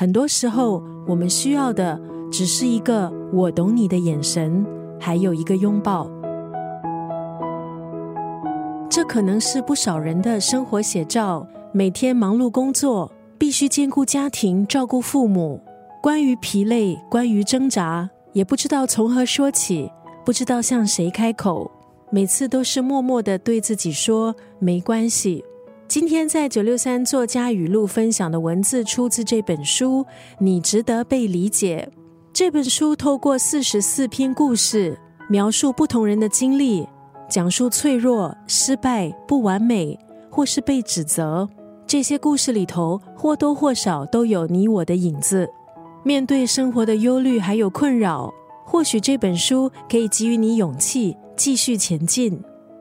很多时候，我们需要的只是一个“我懂你”的眼神，还有一个拥抱。这可能是不少人的生活写照。每天忙碌工作，必须兼顾家庭、照顾父母。关于疲累，关于挣扎，也不知道从何说起，不知道向谁开口。每次都是默默的对自己说：“没关系。”今天在九六三作家语录分享的文字出自这本书《你值得被理解》。这本书透过四十四篇故事，描述不同人的经历。讲述脆弱、失败、不完美，或是被指责，这些故事里头或多或少都有你我的影子。面对生活的忧虑还有困扰，或许这本书可以给予你勇气，继续前进。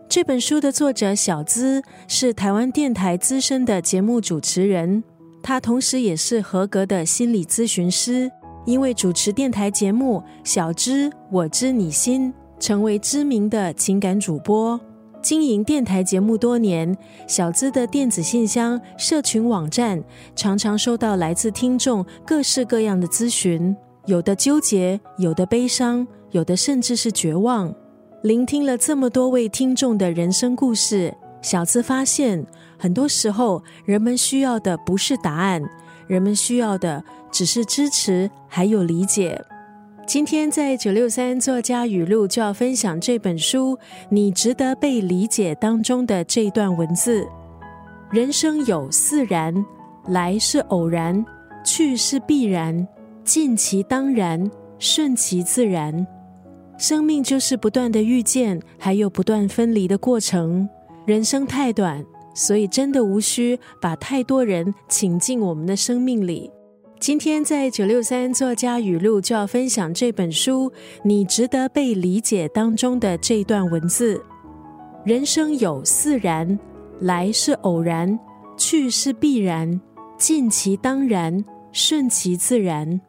这本书的作者小资是台湾电台资深的节目主持人，他同时也是合格的心理咨询师。因为主持电台节目《小资我知你心》。成为知名的情感主播，经营电台节目多年，小资的电子信箱、社群网站常常收到来自听众各式各样的咨询，有的纠结，有的悲伤，有的甚至是绝望。聆听了这么多位听众的人生故事，小资发现，很多时候人们需要的不是答案，人们需要的只是支持，还有理解。今天在九六三作家语录就要分享这本书《你值得被理解》当中的这段文字：人生有四然，来是偶然，去是必然，尽其当然，顺其自然。生命就是不断的遇见，还有不断分离的过程。人生太短，所以真的无需把太多人请进我们的生命里。今天在九六三作家语录就要分享这本书《你值得被理解》当中的这段文字：人生有四然，来是偶然，去是必然，尽其当然，顺其自然。